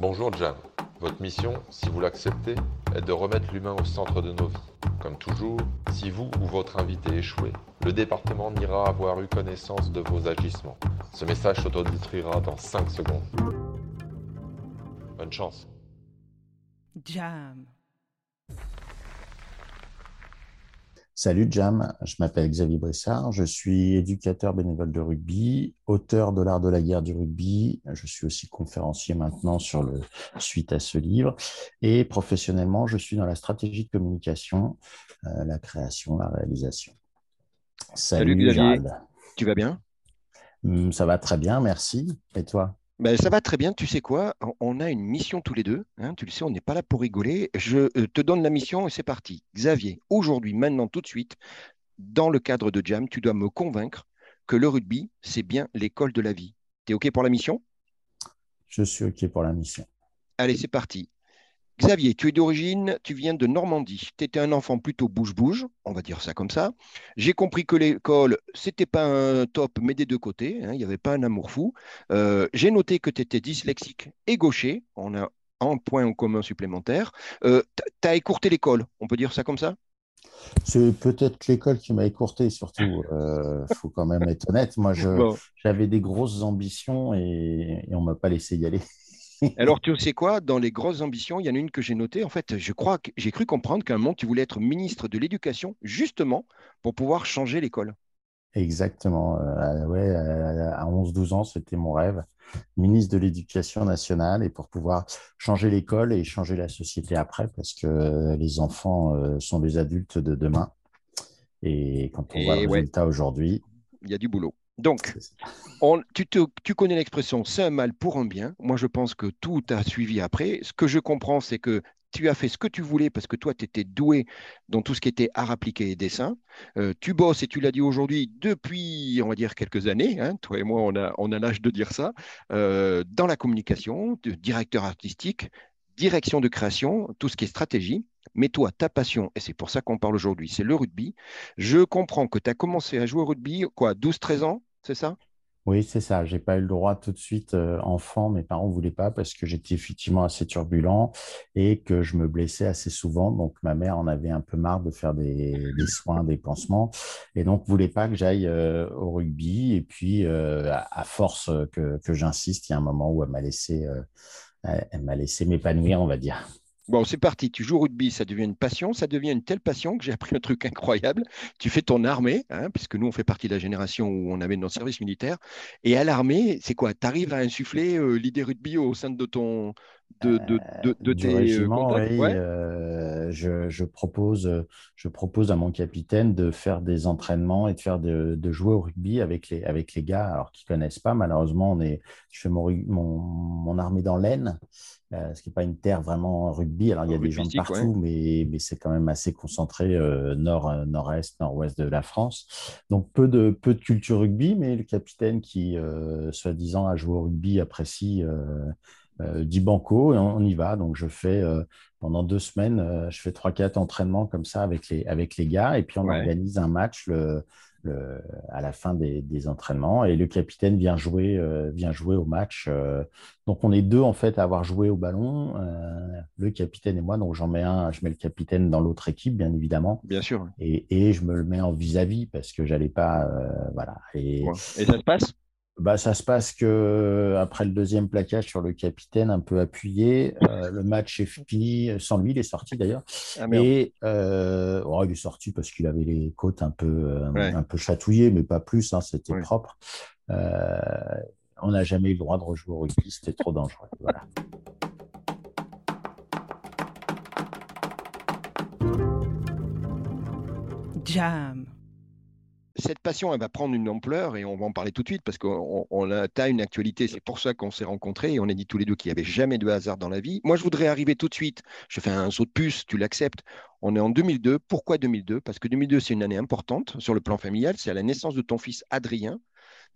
Bonjour Jam. Votre mission, si vous l'acceptez, est de remettre l'humain au centre de nos vies. Comme toujours, si vous ou votre invité échouez, le département n'ira avoir eu connaissance de vos agissements. Ce message s'autodétruira dans 5 secondes. Bonne chance. Jam. Salut Jam, je m'appelle Xavier Brissard, je suis éducateur bénévole de rugby, auteur de l'art de la guerre du rugby, je suis aussi conférencier maintenant sur le suite à ce livre. Et professionnellement je suis dans la stratégie de communication, euh, la création, la réalisation. Salut, Xavier, Gérald. tu vas bien? Hum, Ça va très bien, merci. Et toi? Ben, ça va très bien. Tu sais quoi? On a une mission tous les deux. Hein, tu le sais, on n'est pas là pour rigoler. Je euh, te donne la mission et c'est parti. Xavier, aujourd'hui, maintenant, tout de suite, dans le cadre de Jam, tu dois me convaincre que le rugby, c'est bien l'école de la vie. Tu es OK pour la mission? Je suis OK pour la mission. Allez, c'est parti. Xavier, tu es d'origine, tu viens de Normandie. Tu étais un enfant plutôt bouge-bouge, on va dire ça comme ça. J'ai compris que l'école, c'était pas un top, mais des deux côtés. Hein, il n'y avait pas un amour fou. Euh, j'ai noté que tu étais dyslexique et gaucher. On a un point en commun supplémentaire. Euh, tu as écourté l'école, on peut dire ça comme ça? C'est peut-être l'école qui m'a écourté, surtout. Il euh, faut quand même être honnête. Moi, j'avais des grosses ambitions et, et on ne m'a pas laissé y aller. Alors, tu sais quoi? Dans les grosses ambitions, il y en a une que j'ai notée. En fait, je crois que j'ai cru comprendre qu'à un moment, tu voulais être ministre de l'Éducation, justement pour pouvoir changer l'école. Exactement. Euh, ouais, à 11-12 ans, c'était mon rêve. Ministre de l'Éducation nationale et pour pouvoir changer l'école et changer la société après, parce que les enfants euh, sont les adultes de demain. Et quand on voit le résultat aujourd'hui, il y a du boulot. Donc, tu, connais l'expression c'est un mal pour un bien. Moi, je pense que tout a suivi après. Ce que je comprends, c'est que tu as fait ce que tu voulais parce que toi, tu étais doué dans tout ce qui était art appliqué et dessin. Euh, tu bosses, et tu l'as dit aujourd'hui, depuis, on va dire, quelques années, hein. toi et moi, on a, on a l'âge de dire ça, euh, dans la communication, directeur artistique, direction de création, tout ce qui est stratégie. Mais toi, ta passion, et c'est pour ça qu'on parle aujourd'hui, c'est le rugby. Je comprends que tu as commencé à jouer au rugby, quoi, 12-13 ans c'est ça? Oui, c'est ça. Je n'ai pas eu le droit tout de suite euh, enfant. Mes parents ne voulaient pas parce que j'étais effectivement assez turbulent et que je me blessais assez souvent. Donc, ma mère en avait un peu marre de faire des, soins, des pansements. Et donc, voulait pas que j'aille euh, au rugby. Et puis, euh, à, force que, j'insiste, il y a un moment où elle m'a laissé, elle m'a laissé m'épanouir, on va dire. Bon, c'est parti. Tu joues au rugby, ça devient une passion. Ça devient une telle passion que j'ai appris un truc incroyable. Tu fais ton armée, hein, puisque nous, on fait partie de la génération où on avait notre service militaire. Et à l'armée, c'est quoi? Tu arrives à insuffler euh, l'idée rugby au sein de ton, de, de, de, tes régiment, euh, je, propose, je propose à mon capitaine de faire des entraînements et de faire de, jouer au rugby avec les, avec les gars, alors qu'ils ne connaissent pas. Malheureusement, on est, je fais mon, mon, armée dans l'Aisne, euh, ce qui n'est pas une terre vraiment rugby. Alors, il y a des gens de partout, mais, mais c'est quand même assez concentré euh, nord, nord-est, nord-ouest de la France. Donc, peu de, peu de culture rugby, mais le capitaine qui, soi-disant, a joué au rugby apprécie euh, dit banco et on, y va. Donc, je fais euh, pendant deux semaines, euh, je fais trois, quatre entraînements comme ça avec les, avec les gars et puis on organise un match le, le, à la fin des, des, entraînements et le capitaine vient jouer, vient jouer au match. donc, on est deux en fait à avoir joué au ballon, le capitaine et moi. Donc, j'en mets un, je mets le capitaine dans l'autre équipe, bien évidemment. Bien sûr. Et, et je me le mets en vis-à-vis parce que j'allais pas. voilà. Et, et ça se passe? Bah, ça se passe que après le deuxième plaquage sur le capitaine, un peu appuyé, euh, le match est fini sans lui. Il est sorti d'ailleurs. Ah, et euh, oh, il est sorti parce qu'il avait les côtes un peu, euh, un peu chatouillées, mais pas plus. Hein, c'était propre. on n'a jamais eu le droit de rejouer au rugby. C'était trop dangereux. Voilà. Jam cette passion, va prendre une ampleur et on va en parler tout de suite parce qu'on a, une actualité. C'est pour ça qu'on s'est rencontrés et on a dit tous les deux qu'il n'y avait jamais de hasard dans la vie. Moi, je voudrais arriver tout de suite. Je fais un saut de puce, tu l'acceptes. On est en 2002. Pourquoi 2002 Parce que 2002, c'est une année importante sur le plan familial. C'est à la naissance de ton fils Adrien.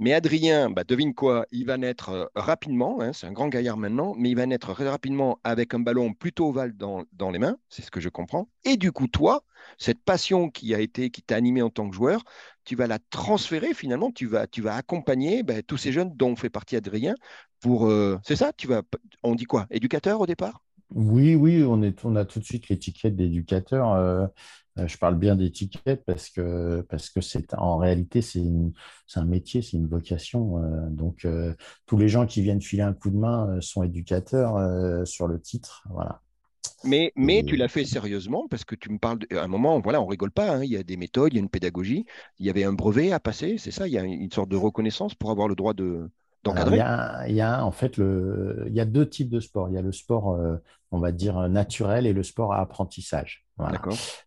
Mais Adrien, bah, devine quoi Il va naître euh, rapidement, hein, c'est un grand gaillard maintenant, mais il va naître très rapidement avec un ballon plutôt ovale dans, les mains, c'est ce que je comprends. Et du coup, toi, cette passion qui a été, qui t'a animé en tant que joueur, tu vas la transférer finalement, tu vas, accompagner bah, tous ces jeunes dont fait partie Adrien pour. euh, c'est ça Tu vas. On dit quoi Éducateur au départ? Oui, oui, on, a tout de suite l'étiquette d'éducateur. euh, je parle bien d'étiquette parce que parce que c'est en réalité c'est un métier, c'est une vocation. euh, donc euh, tous les gens qui viennent filer un coup de main euh, sont éducateurs euh, sur le titre. Voilà. Mais, mais Et- tu l'as fait sérieusement parce que tu me parles de- à un moment, voilà, on rigole pas, hein, il y a des méthodes, il y a une pédagogie, il y avait un brevet à passer, c'est ça, il y a une sorte de reconnaissance pour avoir le droit de Alors, il y a, il y a, en fait le, il y a deux types de sports. Il y a le sport, euh, on va dire, naturel et le sport à apprentissage. Voilà.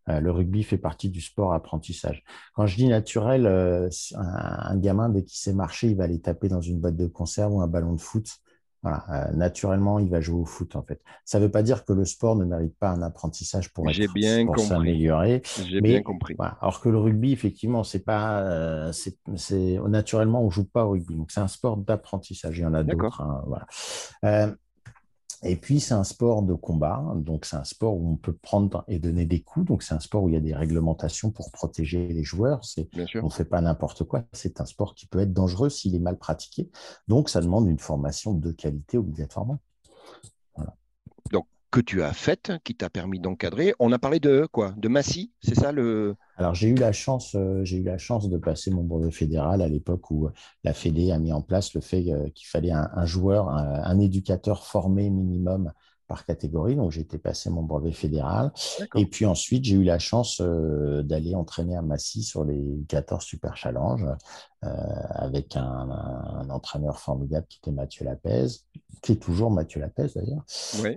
Euh, le rugby fait partie du sport apprentissage. Quand je dis naturel, euh, un, un gamin, dès qu'il sait marcher, il va aller taper dans une boîte de conserve ou un ballon de foot. Voilà. Euh, naturellement, il va jouer au foot, en fait. Ça ne veut pas dire que le sport ne mérite pas un apprentissage pour, J'ai être- bien pour compris. s'améliorer. J'ai bien compris. voilà. Alors que le rugby, effectivement, c'est pas, euh, c'est, naturellement, on joue pas au rugby. Donc, c'est un sport d'apprentissage. Il y en a d'autres. hein, voilà. Euh, et puis, c'est un sport de combat. Donc, c'est un sport où on peut prendre et donner des coups. Donc, c'est un sport où il y a des réglementations pour protéger les joueurs. On ne fait pas n'importe quoi. C'est un sport qui peut être dangereux s'il est mal pratiqué. Donc, ça demande une formation de qualité obligatoirement. Donc, que tu as faite, qui t'a permis d'encadrer. On a parlé de quoi? De Massy, c'est ça le. Alors, j'ai eu la chance, euh, j'ai eu la chance de passer mon brevet fédéral à l'époque où euh, la Fédé a mis en place le fait euh, qu'il fallait un, joueur, un éducateur formé minimum par catégorie. Donc, j'ai été passer mon brevet fédéral. Et puis ensuite, j'ai eu la chance euh, d'aller entraîner à Massy sur les 14 Super Challenge euh, avec un, un entraîneur formidable qui était Mathieu Lapez, qui est toujours Mathieu Lapez d'ailleurs.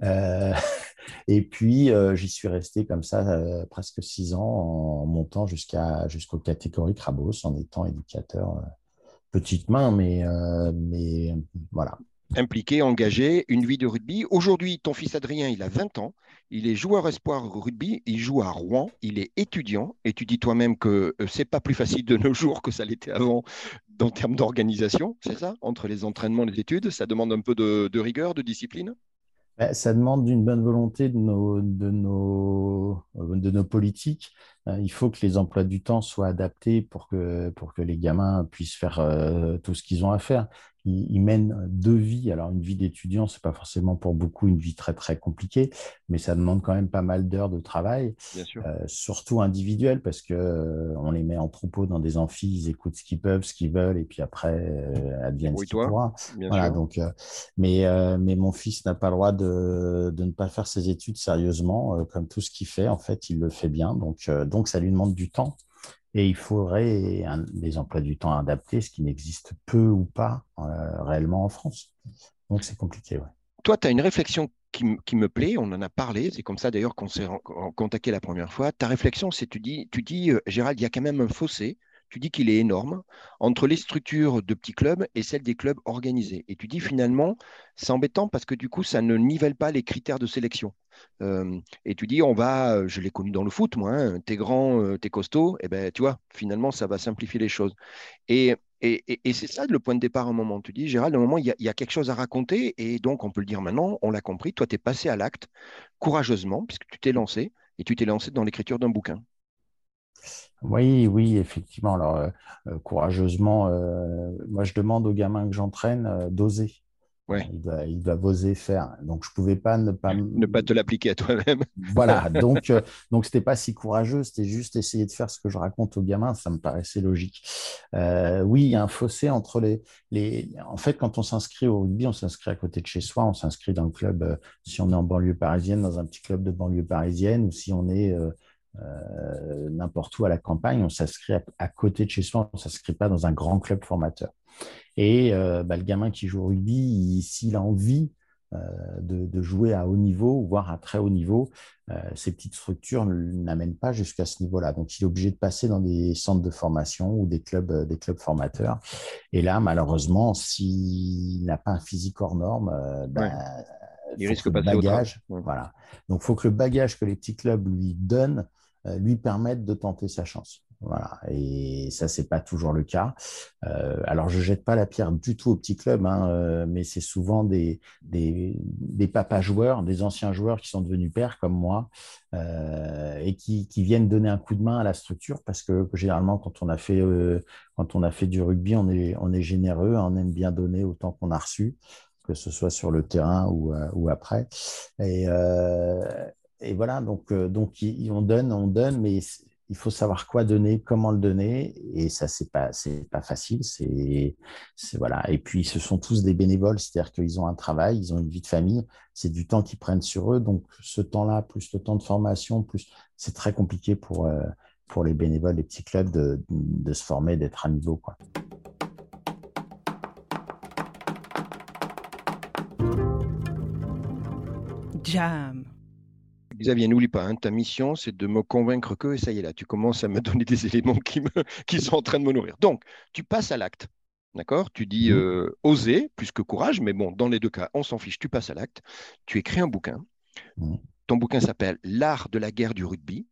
Euh, et puis, j'y suis resté comme ça presque six ans en montant jusqu'à jusqu'aux catégories Crabos en étant éducateur. petite main, mais, mais voilà. Impliqué, engagé, une vie de rugby. Aujourd'hui, ton fils Adrien, il a 20 ans. Il est joueur espoir rugby. Il joue à Rouen. Il est étudiant. Et tu dis toi-même que euh, c'est pas plus facile de nos jours que ça l'était avant en termes d'organisation, c'est ça? Entre les entraînements et les études, ça demande un peu de, rigueur, de discipline? Ben, Ça demande une bonne volonté de nos, nos politiques. Euh, Il faut que les emplois du temps soient adaptés pour que, les gamins puissent faire euh, tout ce qu'ils ont à faire. Ils, ils mènent deux vies. Alors, une vie d'étudiant, c'est pas forcément pour beaucoup une vie très, très compliquée, mais ça demande quand même pas mal d'heures de travail, Bien sûr. euh, surtout individuelles, parce que euh, on les met en troupeau dans des amphis, ils écoutent ce qu'ils peuvent, ce qu'ils veulent, et puis après, euh, advienne ce qu'il Débrouille-toi. pourra. Bien Voilà, sûr. donc, euh, mais, mais mon fils n'a pas le droit de, de ne pas faire ses études sérieusement, comme tout ce qu'il fait, en fait, il le fait bien. Donc, donc ça lui demande du temps. Et il faudrait un- des emplois du temps adaptés, ce qui n'existe peu ou pas euh, réellement en France. Donc, c'est compliqué. Toi, tu as une réflexion qui, me plaît, on en a parlé, c'est comme ça d'ailleurs qu'on s'est contacté la première fois. Ta réflexion, c'est tu dis, tu dis euh, Gérald, il y a quand même un fossé, tu dis qu'il est énorme entre les structures de petits clubs et celles des clubs organisés. Et tu dis finalement, c'est embêtant parce que du coup, ça ne nivelle pas les critères de sélection. Euh, et tu dis, on va, euh, je l'ai connu dans le foot, moi, hein, t'es grand, euh, t'es costaud, et ben tu vois, finalement, ça va simplifier les choses. Et, c'est ça le point de départ à un moment. Tu dis, Gérald, à un moment, il y, a, y a quelque chose à raconter, et donc on peut le dire maintenant, on l'a compris, toi, tu es passé à l'acte courageusement, puisque tu t'es lancé, et tu t'es lancé dans l'écriture d'un bouquin. Oui, oui, effectivement. Alors, euh, euh, courageusement, euh, moi, je demande aux gamins que j'entraîne euh, d'oser. Ouais. Ils doivent, ils doivent oser faire. Donc, je pouvais pas ne pas. Ne pas te l'appliquer à toi-même. Voilà, donc donc c'était pas si courageux, c'était juste essayer de faire ce que je raconte aux gamins, ça me paraissait logique. Oui, il y a un fossé entre les les. En fait, quand on s'inscrit au rugby, on s'inscrit à côté de chez soi, on s'inscrit dans le club. si on est en banlieue parisienne, dans un petit club de banlieue parisienne, ou si on est euh, n'importe où à la campagne, on s'inscrit à, à côté de chez soi, on ne s'inscrit pas dans un grand club formateur. Et euh, bah, le gamin qui joue au rugby, il- s'il a envie euh, de, de jouer à haut niveau, voire à très haut niveau, ces petites structures ne n'amènent pas jusqu'à ce niveau-là. Donc, il est obligé de passer dans des centres de formation ou des clubs, des clubs formateurs. Et là, malheureusement, s'il n'a pas un physique hors norme, ben, Il faut risque que de le bagage, Ouais. voilà. Donc, il faut que le bagage que les petits clubs lui donnent lui permette de tenter sa chance. Voilà, et ça, c'est pas toujours le cas. Euh, alors, je jette pas la pierre du tout aux petits clubs, hein, euh, mais c'est souvent des, des, papas joueurs, des anciens joueurs qui sont devenus pères comme moi euh, et qui, viennent donner un coup de main à la structure parce que généralement, quand on a fait, quand on a fait du rugby, on est, on est généreux, on aime bien donner autant qu'on a reçu, que ce soit sur le terrain ou, ou après. Et, et voilà, donc, donc on donne, on donne, mais il faut savoir quoi donner, comment le donner, et ça c'est pas pas facile. Voilà. Et puis ce sont tous des bénévoles, c'est-à-dire qu'ils ont un travail, ils ont une vie de famille, c'est du temps qu'ils prennent sur eux. Donc ce temps-là, plus le temps de formation, plus c'est très compliqué pour euh, pour les bénévoles, les petits clubs de, de se former, d'être à niveau quoi. Jam. Xavier, n'oublie pas, hein, ta mission, c'est de me convaincre que, et ça y est là, tu commences à me donner des éléments qui, me, qui sont en train de me nourrir. Donc, tu passes à l'acte. D'accord? Tu dis mmh. euh, oser plus que courage, mais bon, dans les deux cas, on s'en fiche, tu passes à l'acte. Tu écris un bouquin. Mmh. Ton bouquin s'appelle L'art de la guerre du rugby.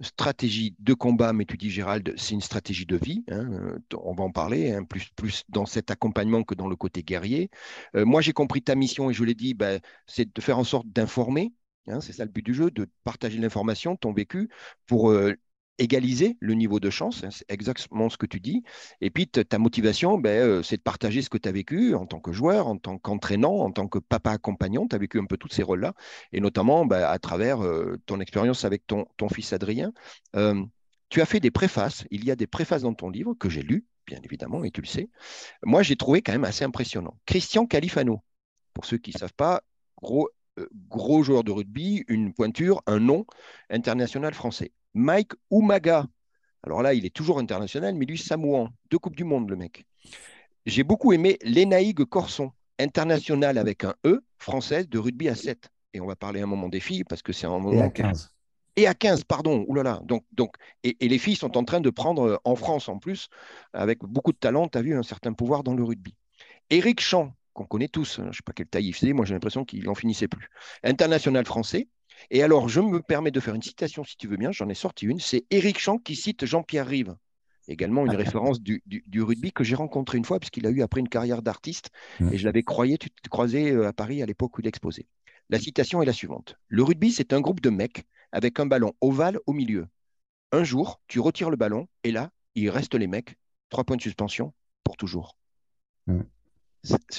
Stratégie de combat, mais tu dis Gérald, c'est une stratégie de vie. Hein, euh, on va en parler, hein, plus, plus dans cet accompagnement que dans le côté guerrier. Euh, moi, j'ai compris ta mission et je l'ai dit, ben, c'est de faire en sorte d'informer, Hein, c'est ça le but du jeu, de partager l'information, ton vécu, pour euh, égaliser le niveau de chance. Hein, c'est exactement ce que tu dis. Et puis, ta motivation, ben, euh, c'est de partager ce que tu as vécu en tant que joueur, en tant qu'entraînant, en tant que papa accompagnant. Tu as vécu un peu tous ces rôles-là, et notamment ben, à travers euh, ton expérience avec ton, fils Adrien. tu as fait des préfaces. Il y a des préfaces dans ton livre que j'ai lu, bien évidemment, et tu le sais. Moi, j'ai trouvé quand même assez impressionnant. Christian Califano, pour ceux qui ne savent pas, gros gros joueur de rugby, une pointure, un nom international français. Mike Umaga. Alors là, il est toujours international, mais lui, Samouan. Deux Coupes du Monde, le mec. J'ai beaucoup aimé Lénaïgue Corson, international avec un E, française de rugby à 7. Et on va parler un moment des filles, parce que c'est un moment. Et à 15. Et à 15, pardon. Oulala. Donc, donc, et, et, les filles sont en train de prendre, euh, en France en plus, avec beaucoup de talent, tu as vu un certain pouvoir dans le rugby. Éric Champ, qu'on connaît tous. Hein. Je ne sais pas quelle taille il faisait, moi j'ai l'impression qu'il n'en finissait plus. International français. Et alors, je me permets de faire une citation, si tu veux bien, j'en ai sorti une. C'est Éric Champ qui cite Jean-Pierre Rive, également une référence du, rugby que j'ai rencontré une fois, puisqu'il a eu après une carrière d'artiste, mmh. et je l'avais croyé, tu t'es croisé euh, à Paris à l'époque où il exposait. La citation est la suivante. Le rugby, c'est un groupe de mecs avec un ballon ovale au milieu. Un jour, tu retires le ballon, et là, il reste les mecs, trois points de suspension, pour toujours. Mmh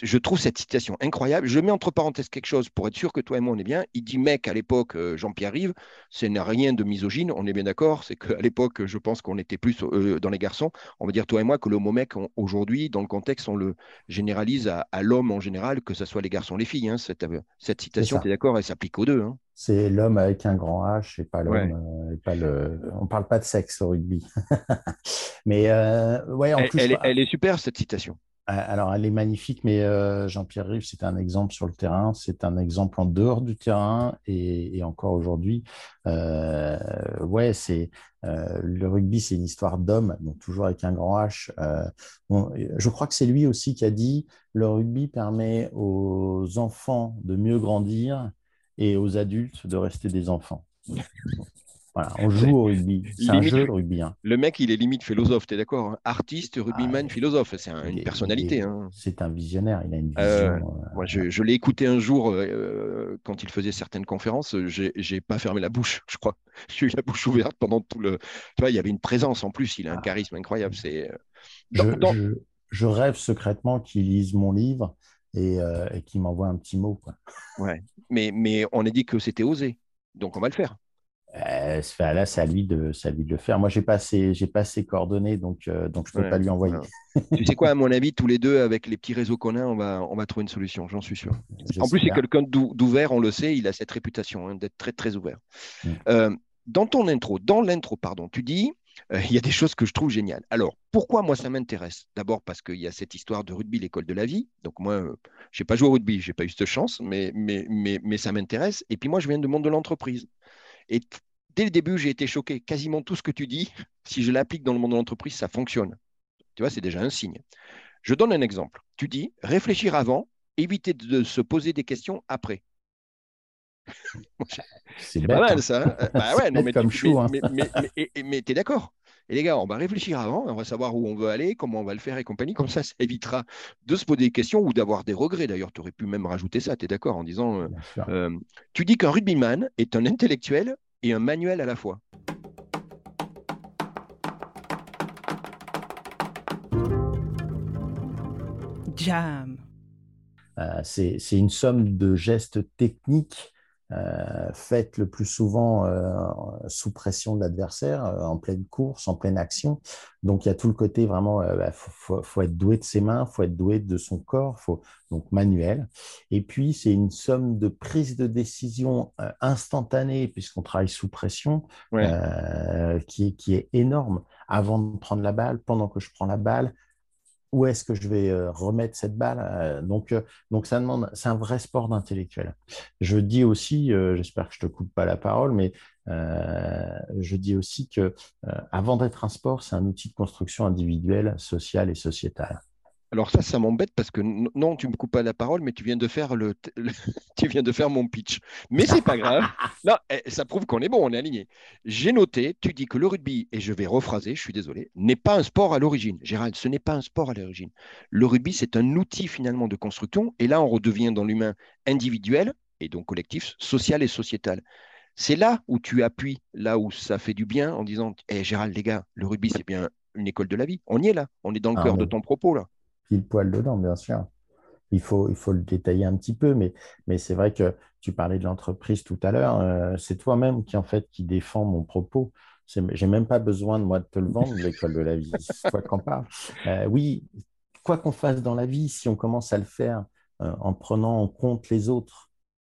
je trouve cette citation incroyable. Je mets entre parenthèses quelque chose pour être sûr que toi et moi on est bien. Il dit mec à l'époque, euh, Jean-Pierre Rive, ce n'est rien de misogyne, on est bien d'accord. C'est qu'à l'époque, je pense qu'on était plus euh, dans les garçons. On va dire toi et moi que le mot mec, aujourd'hui, dans le contexte, on le généralise à, l'homme en général, que ce soit les garçons, les filles. Hein. cette, euh, cette, citation, tu es d'accord, elle s'applique aux deux. Hein. C'est l'homme avec un grand H et pas l'homme. pas le... On parle pas de sexe au rugby. Mais ouais, en plus, elle est super cette citation. Euh, alors, elle est magnifique, mais euh, Jean-Pierre Rive, c'est un exemple sur le terrain, c'est un exemple en dehors du terrain et, encore aujourd'hui. Euh, c'est le rugby, c'est une histoire d'homme, toujours avec un grand H. je crois que c'est lui aussi qui a dit le rugby permet aux enfants de mieux grandir et aux adultes de rester des enfants on joue au rugby. C'est un jeu, le rugby. Hein. Le mec, il est limite philosophe, tu es d'accord hein? Artiste, rugbyman, ah, philosophe. C'est une personnalité. Hein. C'est un visionnaire, il a une euh, vision. Euh, moi, je, l'ai écouté un jour euh, quand il faisait certaines conférences. J'ai pas fermé la bouche, je crois. J'ai eu la bouche ouverte pendant tout le. Tu vois, il y avait une présence en plus. Il a un ah. charisme incroyable. C'est. Je, rêve secrètement qu'il lise mon livre et, qu'il m'envoie un petit mot. Quoi. Ouais, mais, mais on a dit que c'était osé. Donc, on va le faire. Euh, là, c'est à, lui de, lui de le faire. Moi, je n'ai pas, ses, pas ses coordonnées, donc, euh, donc je ne peux pas lui envoyer. tu sais quoi, à mon avis, tous les deux, avec les petits réseaux qu'on a, on va, on va trouver une solution, j'en suis sûr. En plus, c'est quelqu'un d'ouvert, on le sait, il a cette réputation hein, d'être très, très ouvert. Mm. Euh, dans ton intro, dans l'intro, pardon, tu dis, il y a des choses que je trouve géniales. Alors, pourquoi moi ça m'intéresse? D'abord parce qu'il y a cette histoire de rugby, l'école de la vie. Donc moi, je n'ai pas joué au rugby, je n'ai pas eu cette chance, mais, mais, mais, mais ça m'intéresse. Et puis moi, je viens du monde de l'entreprise. Et dès le début, j'ai été choqué. Quasiment tout ce que tu dis, si je l'applique dans le monde de l'entreprise, ça fonctionne. Tu vois, c'est déjà un signe. Je donne un exemple. Tu dis réfléchir avant, éviter de se poser des questions après. C'est pas mal ça. Hein. bah ouais, non, mais, comme chou, hein. mais, tu es d'accord. Et les gars, on va réfléchir avant, on va savoir où on veut aller, comment on va le faire et compagnie. Comme ça, ça évitera de se poser des questions ou d'avoir des regrets. D'ailleurs, tu aurais pu même rajouter ça, tu es d'accord, en disant, euh, euh, tu dis qu'un rugbyman est un intellectuel et un manuel à la fois. Jam. Euh, c'est une somme de gestes techniques euh, faites le plus souvent euh, sous pression de l'adversaire, en pleine course, en pleine action. Donc il y a tout le côté vraiment, il bah, faut, être doué de ses mains, faut être doué de son corps, faut, donc manuel. Et puis c'est une somme de prise de décision instantanée, puisqu'on travaille sous pression, qui, qui est énorme. Avant de prendre la balle, pendant que je prends la balle, où est-ce que je vais euh, remettre cette balle euh, donc, euh, donc, ça demande, c'est un vrai sport d'intellectuel. Je dis aussi, j'espère que je te coupe pas la parole, mais je dis aussi que avant d'être un sport, c'est un outil de construction individuelle, sociale et sociétale. Alors ça, ça m'embête parce que non, tu me coupes pas la parole, mais tu viens de faire le, tu viens de faire mon pitch. Mais c'est pas grave. Non, eh, ça prouve qu'on est bon, on est aligné. J'ai noté, tu dis que le rugby, et je vais rephraser, je suis désolé, n'est pas un sport à l'origine. Gérald, ce n'est pas un sport à l'origine. Le rugby, c'est un outil finalement de construction, et là, on redevient dans l'humain individuel et donc collectif, social et sociétal. C'est là où tu appuies, là où ça fait du bien, en disant, hé Gérald, les gars, le rugby, c'est bien une école de la vie. On y est là, on est dans le ah cœur de ton propos là pile poil dedans, bien sûr. Il faut, il faut le détailler un petit peu, mais, mais c'est vrai que tu parlais de l'entreprise tout à l'heure. Euh, c'est toi-même qui, en fait, qui défend mon propos. J'ai même pas besoin de moi de te le vendre, l'école de la vie, quoi qu'on parle. Euh, oui, quoi qu'on fasse dans la vie, si on commence à le faire euh, en prenant en compte les autres,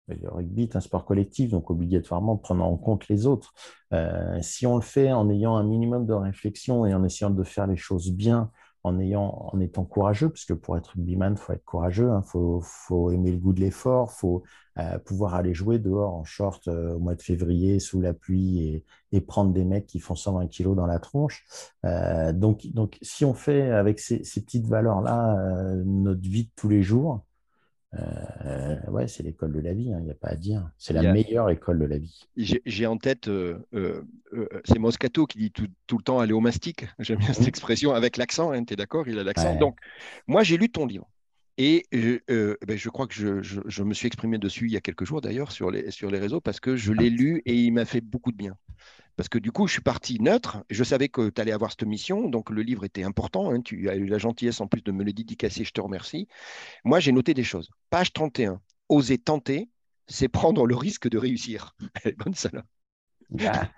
le rugby est un sport collectif, donc obligatoirement en prenant en compte les autres. si on le fait en ayant un minimum de réflexion et en essayant de faire les choses bien, en, ayant, en étant courageux, parce que pour être rugbyman, il faut être courageux, il hein. faut, faut, aimer le goût de l'effort, il faut euh, pouvoir aller jouer dehors en short euh, au mois de février sous la pluie et, et, prendre des mecs qui font 120 kilos dans la tronche. Euh, donc, donc, si on fait avec ces, ces petites valeurs-là notre vie de tous les jours, euh, ouais, c'est l'école de la vie, il hein, n'y a pas à dire. C'est la meilleure école de la vie. J'ai en tête, euh, euh, c'est Moscato qui dit tout, le temps aller au mastic. J'aime bien cette expression avec l'accent, hein, tu es d'accord Il a l'accent. Donc, moi, j'ai lu ton livre. Et ben, je crois que je, je, me suis exprimé dessus il y a quelques jours d'ailleurs sur les, sur les réseaux parce que je l'ai lu et il m'a fait beaucoup de bien. Parce que du coup, je suis parti neutre. Je savais que tu allais avoir cette mission, donc le livre était important. Hein. tu as eu la gentillesse en plus de me le dédicacer, je te remercie. Moi, j'ai noté des choses. Page 31, oser tenter, c'est prendre le risque de réussir. Elle est bonne, ça là. Ah.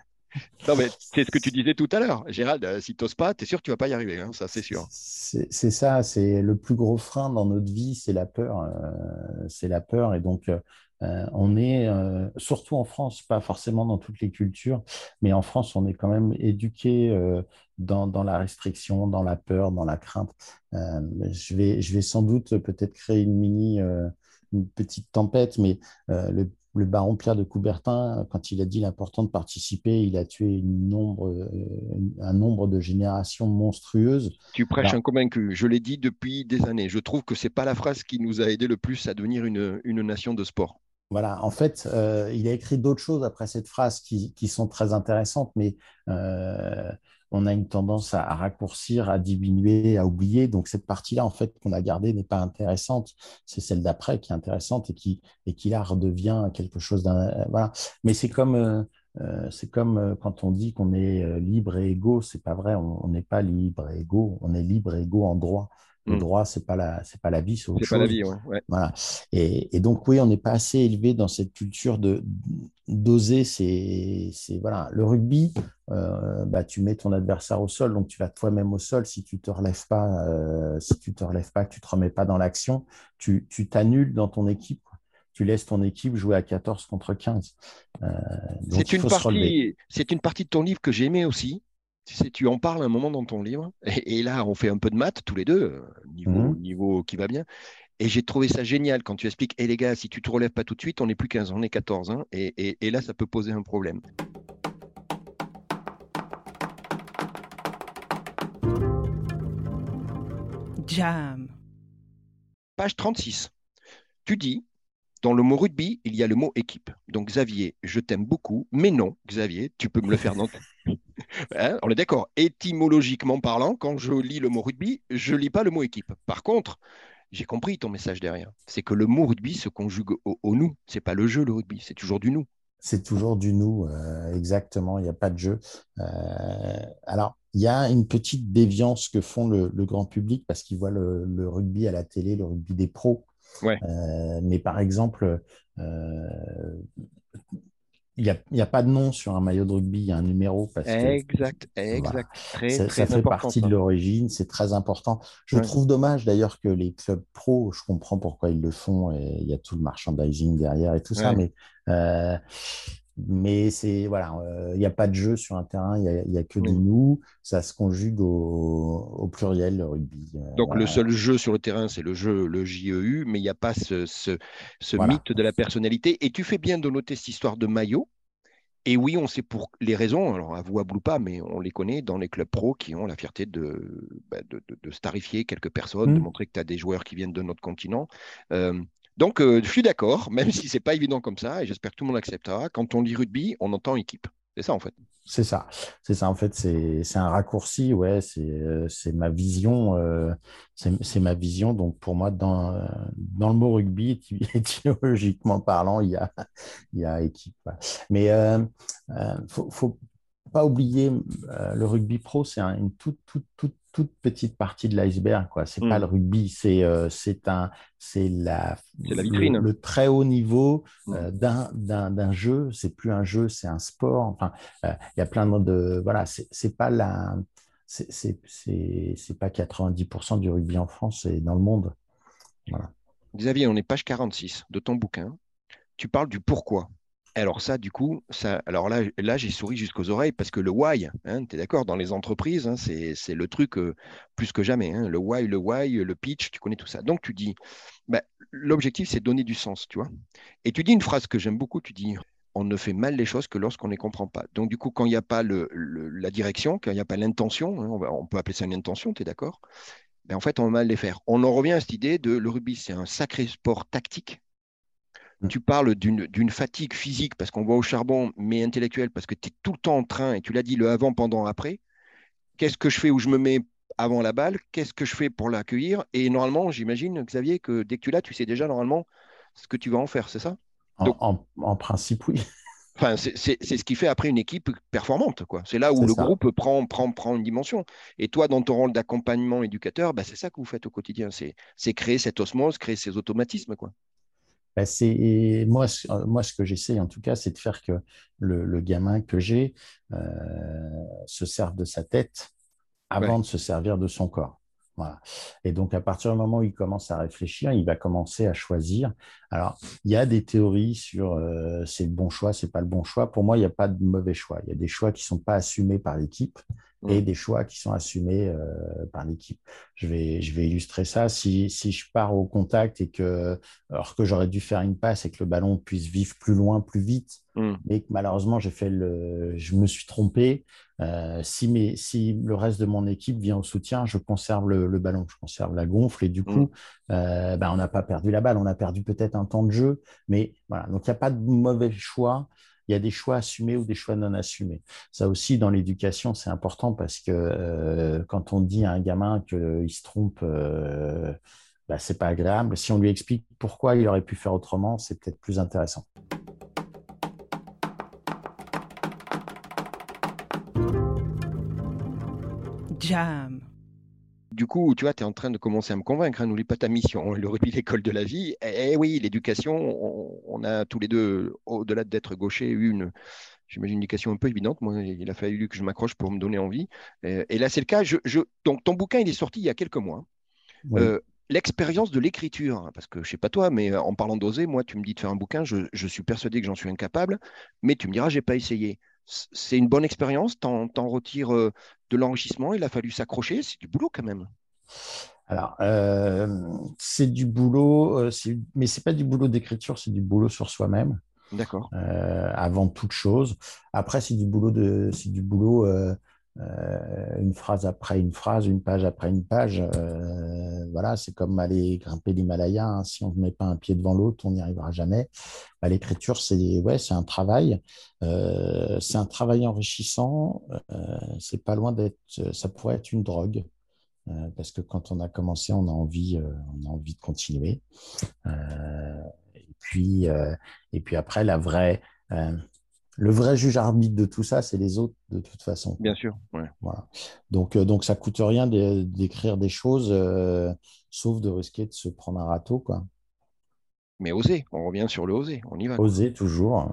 Non, mais c'est ce que tu disais tout à l'heure. Gérald, euh, si tu n'oses pas, tu es sûr que tu ne vas pas y arriver, hein, ça c'est sûr. C'est ça, c'est le plus gros frein dans notre vie, c'est la peur. Euh, c'est la peur. Et donc, euh, euh, on est, euh, surtout en France, pas forcément dans toutes les cultures, mais en France, on est quand même éduqué euh, dans, la restriction, dans la peur, dans la crainte. je, vais, je vais sans doute peut-être créer une mini, une petite tempête, mais le, baron Pierre de Coubertin, quand il a dit l'important de participer, il a tué nombre, un nombre de générations monstrueuses. Tu prêches un convaincu. Je l'ai dit depuis des années. Je trouve que ce n'est pas la phrase qui nous a aidé le plus à devenir une nation de sport. Voilà, en fait, euh, il a écrit d'autres choses après cette phrase qui, sont très intéressantes, mais euh, on a une tendance à, raccourcir, à diminuer, à oublier. Donc cette partie-là, en fait, qu'on a gardée n'est pas intéressante. C'est celle d'après qui est intéressante et qui, et qui là redevient quelque chose d'un. Euh, voilà. Mais c'est comme. quand on dit qu'on est libre et égaux, c'est pas vrai, on n'est pas libre et égaux, on est libre et égaux en droit. Le mmh. droit, c'est pas la, c'est pas la vie, c'est autre chose. pas la vie, ouais. Voilà. Et, et, donc oui, on n'est pas assez élevé dans cette culture de d'oser. C'est, voilà, le rugby. Euh, bah, tu mets ton adversaire au sol, donc tu vas toi-même au sol. Si tu te relèves pas, euh, si tu te relèves pas, que tu te remets pas dans l'action, tu, tu t'annules dans ton équipe. Tu laisses ton équipe jouer à 14 contre 15. Euh, c'est une partie, c'est une partie de ton livre que j'ai aimé aussi tu tu en parles un moment dans ton livre, et, là, on fait un peu de maths tous les deux, euh, niveau, mhm. niveau qui va bien. Et j'ai trouvé ça génial quand tu expliques, hé eh, les gars, si tu ne te relèves pas tout de suite, on n'est plus 15, on est 14. Hein, et, et, là, ça peut poser un problème. Jam. Page 36. Tu dis, Dans le mot rugby, il y a le mot équipe. Donc Xavier, je t'aime beaucoup, mais non, Xavier, tu peux me le faire dans hein, On est d'accord. Étymologiquement parlant, quand je lis le mot rugby, je lis pas le mot équipe. Par contre, j'ai compris ton message derrière. C'est que le mot rugby se conjugue au, au nous. C'est pas le jeu, le rugby, c'est toujours du nous. C'est toujours du nous, euh, exactement. Il n'y a pas de jeu. Euh, alors, il y a une petite déviance que font le, grand public parce qu'ils voient le, rugby à la télé, le rugby des pros. Euh, mais par exemple, il n'y a, pas de nom sur un maillot de rugby, il y a un numéro. Parce exact, exact. ça, fait partie de l'origine, c'est très important. Je trouve dommage d'ailleurs que les clubs pro, je comprends pourquoi ils le font, et il y a tout le merchandising derrière et tout ça, mais euh, mais c'est voilà, euh, il n'y a pas de jeu sur un terrain, il n'y a, que du nous. Ça se conjugue au, pluriel, le rugby. Euh, Donc le seul jeu sur le terrain, c'est le jeu, le JEU, mais il n'y a pas ce, ce, mythe de la personnalité. Et tu fais bien de noter cette histoire de maillot. Et oui, on sait pour les raisons, alors avouable ou pas, mais on les connaît dans les clubs pro qui ont la fierté de, bah, de, de, starifier quelques personnes, de mmh. montrer que tu as des joueurs qui viennent de notre continent. Donc, euh, je suis d'accord, même si ce n'est pas évident comme ça, et j'espère que tout le monde acceptera. Quand on lit rugby, on entend équipe. C'est ça, en fait. C'est ça. C'est ça, en fait. C'est un raccourci, ouais. C'est euh, ma vision. Euh, c'est ma vision. Donc, pour moi, dans, le mot rugby, étymologiquement parlant, il y a, équipe. Mais il faut, pas oublier, le rugby pro, c'est une toute, toute, toute toute petite partie de l'iceberg. quoi. C'est pas hmm. le rugby, c'est euh, la, la vitrine. Le, très haut niveau hmm. euh, d'un jeu. C'est plus un jeu, c'est un sport. Enfin, euh, il y a plein de voilà. C'est pas la c'est pas 90% du rugby en France et dans le monde. Voilà. Xavier, on est page 46 de ton bouquin. Tu parles du pourquoi. Alors ça, du coup, ça, alors là, là j'ai souri jusqu'aux oreilles parce que le why, hein, tu es d'accord, dans les entreprises, hein, c'est le truc euh, plus que jamais. Hein, le why, le why, le pitch, tu connais tout ça. Donc tu dis, bah, l'objectif, c'est donner du sens, tu vois. Et tu dis une phrase que j'aime beaucoup, tu dis, on ne fait mal les choses que lorsqu'on ne les comprend pas. Donc du coup, quand il n'y a pas la direction, quand il n'y a pas l'intention, on, on, peut appeler ça une intention, tu es d'accord ben, En fait, on va mal les faire. On en revient à cette idée de le rugby, c'est un sacré sport tactique. Tu parles d'une fatigue physique parce qu'on voit au charbon, mais intellectuelle parce que tu es tout le temps en train, et tu l'as dit, le avant, pendant, après. Qu'est-ce que je fais où je me mets avant la balle? Qu'est-ce que je fais pour l'accueillir? Et normalement, j'imagine, Xavier, que dès que tu l'as, tu sais déjà normalement ce que tu vas en faire, c'est ça? En, principe, oui. Enfin, c'est ce qui fait après une équipe performante. C'est là où le groupe prend, prend, prend une dimension. Et toi, dans ton rôle d'accompagnement éducateur, bah, c'est ça que vous faites au quotidien. C'est créer cette osmose, créer ces automatismes. Quoi. Bah, c'est moi, moi, ce que j'essaie en tout cas, c'est de faire que le, gamin que j'ai euh, se serve de sa tête avant de se servir de son corps. Voilà. Et donc, à partir du moment où il commence à réfléchir, il va commencer à choisir. Alors, il y a des théories sur euh, c'est le bon choix, c'est pas le bon choix. Pour moi, il n'y a pas de mauvais choix. Il y a des choix qui ne sont pas assumés par l'équipe et des choix qui sont assumés euh, par l'équipe. Je vais, je vais illustrer ça. Si, si, je pars au contact et que, alors que j'aurais dû faire une passe et que le ballon puisse vivre plus loin, plus vite, mm. mais que malheureusement j'ai fait le, je me suis trompé. Euh, si, mes, si le reste de mon équipe vient au soutien, je conserve le, ballon, je conserve la gonfle et du mm. coup, euh, ben, on n'a pas perdu la balle, on a perdu peut-être un temps de jeu, mais voilà. Donc il n'y a pas de mauvais choix il y a des choix assumés ou des choix non assumés. Ça aussi, dans l'éducation, c'est important parce que euh, quand on dit à un gamin qu'il se trompe, euh, bah, ce n'est pas agréable. Si on lui explique pourquoi il aurait pu faire autrement, c'est peut-être plus intéressant. Jam du coup, tu vois, tu es en train de commencer à me convaincre, hein, n'oublie pas ta mission, le rugby, l'école de la vie. Eh, eh oui, l'éducation, on, a tous les deux, au-delà d'être gaucher, une, j'imagine, une éducation un peu évidente. Moi, il a fallu que je m'accroche pour me donner envie. Euh, et là, c'est le cas. Je, donc, ton bouquin, il est sorti il y a quelques mois. Euh, l'expérience de l'écriture, hein, parce que je sais pas toi, mais en parlant d'oser, moi, tu me dis de faire un bouquin, je, je suis persuadé que j'en suis incapable, mais tu me diras, j'ai pas essayé c'est une bonne expérience, t'en, en retires euh, de l'enrichissement, il a fallu s'accrocher, c'est du boulot quand même. Alors, euh, c'est du boulot, euh, mais c'est pas du boulot d'écriture, c'est du boulot sur soi-même. D'accord. avant toute chose. Après, c'est du boulot de, c'est du boulot une phrase après une phrase, une page après une page. voilà, c'est comme aller grimper l'Himalaya. Hein. Si on ne met pas un pied devant l'autre, on n'y arrivera jamais. Bah, l'écriture, c'est ouais, c'est un travail. c'est un travail enrichissant. c'est pas loin d'être. Ça pourrait être une drogue. parce que quand on a commencé, on a envie, on a envie de continuer. et puis, et puis après, la vraie, le vrai juge arbitre de tout ça, c'est les autres, de toute façon. Bien sûr. Voilà. Donc, euh, donc, ça ne coûte rien d'écrire des choses, euh, sauf de risquer de se prendre un râteau. Quoi. Mais oser, on revient sur le oser, on y va. Oser, toujours.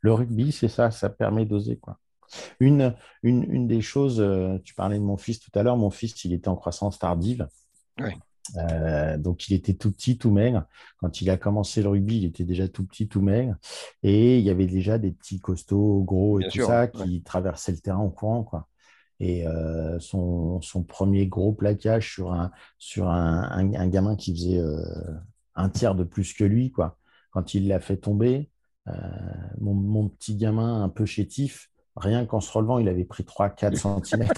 Le rugby, c'est ça, ça permet d'oser. quoi. Une, une, une, des choses, euh, tu parlais de mon fils tout à l'heure, mon fils, il était en croissance tardive. Oui. Euh, donc, il était tout petit, tout maigre. Quand il a commencé le rugby, il était déjà tout petit, tout maigre. Et il y avait déjà des petits costauds, gros et tout ça, qui traversaient le terrain en courant. Quoi. Et euh, son, son, premier gros plaquage sur un, sur un, un, gamin qui faisait euh, un tiers de plus que lui, quoi. quand il l'a fait tomber, mon, mon, petit gamin un peu chétif, rien qu'en se relevant, il avait pris 3-4 cm.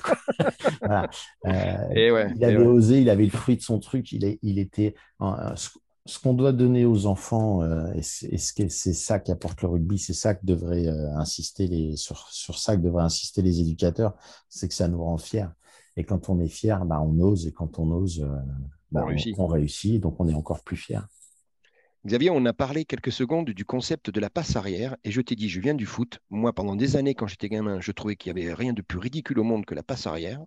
il avait osé, il avait le fruit de son truc, il, il était. ce qu'on doit donner aux enfants, euh, et c'est ça qui apporte le rugby, c'est ça que devrait euh, insister les, sur, sur, ça que devraient insister les éducateurs, c'est que ça nous rend fiers. Et quand on est fier, bah, on ose, et quand on ose, euh, bah, on, réussit. on, réussit, donc on est encore plus fier. Xavier, on a parlé quelques secondes du concept de la passe arrière et je t'ai dit, je viens du foot. Moi, pendant des années, quand j'étais gamin, je trouvais qu'il n'y avait rien de plus ridicule au monde que la passe arrière.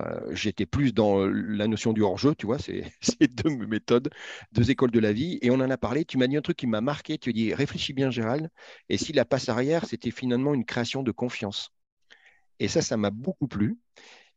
Euh, j'étais plus dans la notion du hors-jeu, tu vois, c'est deux méthodes, deux écoles de la vie. Et on en a parlé. Tu m'as dit un truc qui m'a marqué. Tu as dit, réfléchis bien, Gérald. Et si la passe arrière, c'était finalement une création de confiance? Et ça, ça m'a beaucoup plu.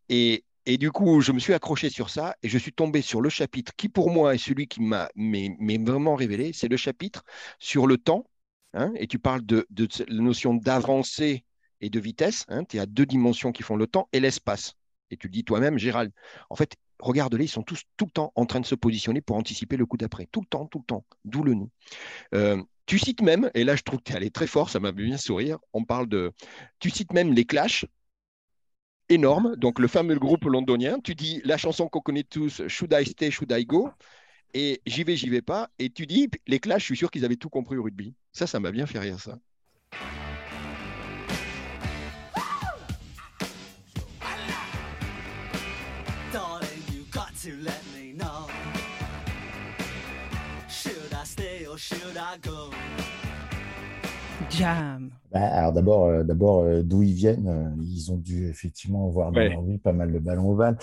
Et et du coup, je me suis accroché sur ça et je suis tombé sur le chapitre qui, pour moi, est celui qui m'a vraiment révélé. C'est le chapitre sur le temps. Hein, et tu parles de, la notion d'avancée et de vitesse. Hein, tu as deux dimensions qui font le temps et l'espace. Et tu le dis toi-même, Gérald. En fait, regarde-les, ils sont tous tout le temps en train de se positionner pour anticiper le coup d'après. Tout le temps, tout le temps. D'où le nous. Euh, tu cites même, et là je trouve que tu es allé très fort, ça m'a bien sourire, on parle de... Tu cites même les clashs, énorme. Donc, le fameux groupe londonien. Tu dis la chanson qu'on connaît tous, Should I Stay, Should I Go? Et j'y vais, j'y vais pas. Et tu dis, les Clash, je suis sûr qu'ils avaient tout compris au rugby. Ça, ça m'a bien fait rire, ça. Should I? Jam. Bah, alors d'abord, euh, d'abord euh, d'où ils viennent, euh, ils ont dû effectivement voir dans leur vie pas mal de ballons ovales.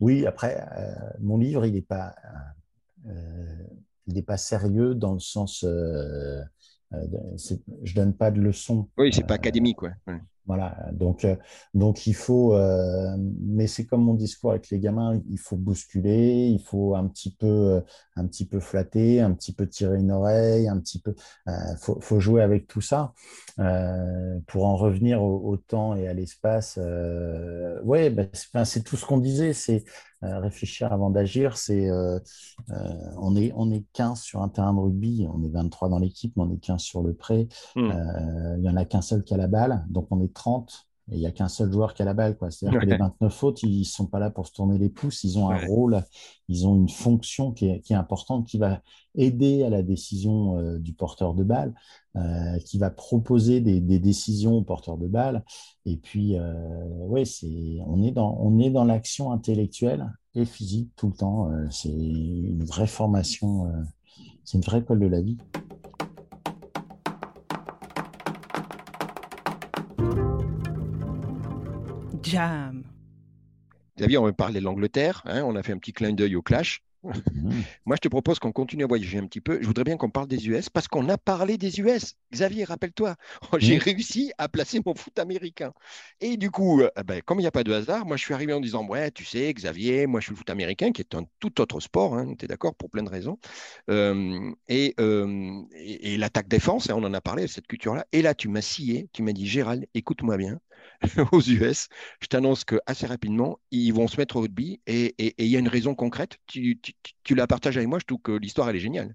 oui, après, mon livre, il n'est pas, il n'est pas sérieux dans le sens, je donne pas de leçons. Oui, c'est pas académique, ouais. Voilà, donc, euh, donc il faut, euh, mais c'est comme mon discours avec les gamins, il faut bousculer, il faut un petit peu, euh, un petit peu flatter, un petit peu tirer une oreille, un petit peu, faut, faut, jouer avec tout ça pour en revenir au, temps et à l'espace. ouais, ben, c'est tout ce qu'on disait, réfléchir avant d'agir. C'est, on est, on est 15 sur un terrain de rugby, on est 23 dans l'équipe, mais on est 15 sur le pré. Hmm. Il y en a qu'un seul qui a la balle, donc on est 30 et il n'y a qu'un seul joueur qui a la balle. C'est-à-dire que les 29 autres, ils ne sont pas là pour se tourner les pouces, ils ont un rôle, ils ont une fonction qui est, importante, qui va aider à la décision euh, du porteur de balle, euh, qui va proposer des, décisions au porteur de balle. Et puis, euh, ouais, c'est, on est dans, on est dans l'action intellectuelle et physique tout le temps. c'est une vraie formation, c'est une vraie école de la vie. Jam. Xavier, on va parler de l'Angleterre. Hein, on a fait un petit clin d'œil au clash. Mhm. Moi, je te propose qu'on continue à voyager un petit peu. Je voudrais bien qu'on parle des US parce qu'on a parlé des US. Xavier, rappelle-toi, j'ai réussi à placer mon foot américain. Et du coup, euh, ben, comme il n'y a pas de hasard, moi, je suis arrivé en disant Ouais, tu sais, Xavier, moi, je suis le foot américain, qui est un tout autre sport. Hein, tu es d'accord pour plein de raisons. Euh, euh, et, l'attaque-défense, hein, on en a parlé, cette culture-là. Et là, tu m'as scié, tu m'as dit Gérald, écoute-moi bien. aux US. Je t'annonce que assez rapidement, ils vont se mettre au rugby et il y a une raison concrète. Tu, la partages avec moi. Je trouve que l'histoire, elle est géniale.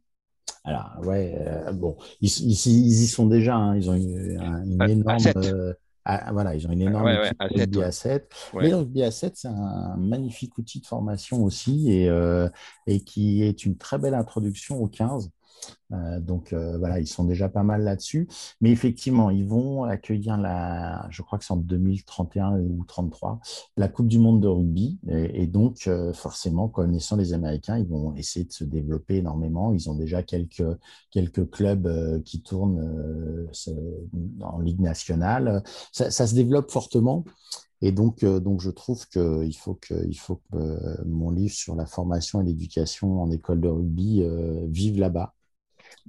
Alors, ouais, euh, bon, ils, y sont déjà. Hein. ils ont une, une énorme. Ah, voilà, ils ont une énorme Ouais, ouais, équipe rugby à 7. Ouais. Mais le rugby à 7, c'est un magnifique outil de formation aussi et, euh, et qui est une très belle introduction au 15. Euh, donc euh, voilà, ils sont déjà pas mal là-dessus. Mais effectivement, ils vont accueillir la, je crois que c'est en 2031 ou 33, la Coupe du Monde de rugby. Et, donc, euh, forcément, connaissant les Américains, ils vont essayer de se développer énormément. Ils ont déjà quelques, quelques clubs qui tournent en Ligue nationale. Ça, se développe fortement. Et donc, donc je trouve qu'il faut que, il faut que mon livre sur la formation et l'éducation en école de rugby vive là-bas.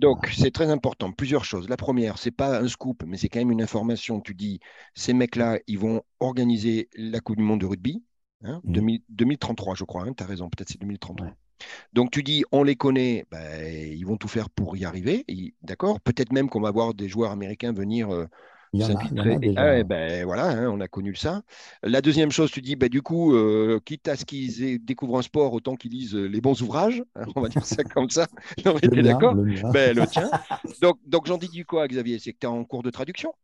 Donc, c'est très important. Plusieurs choses. La première, c'est pas un scoop, mais c'est quand même une information. Tu dis, ces mecs-là, ils vont organiser la Coupe du Monde de rugby. hein, Mhm. 2000 2033, je crois. tu as raison, peut-être c'est 2033. Ouais. Donc, tu dis, on les connaît, ben, ils vont tout faire pour y arriver. D'accord Peut-être même qu'on va voir des joueurs américains venir euh, Il y en a, il y en s'infiltrer. a déjà. Ah ouais, ben, voilà, hein, on a connu ça. La deuxième chose, tu dis, ben, du coup, euh, quitte à ce qu'ils découvrent un sport, autant qu'ils lisent euh, les bons ouvrages. hein, on va dire ça comme ça. Non, mais d'accord? le ben, le tien. Donc, donc j'en dis quoi, Xavier? C'est que tu es en cours de traduction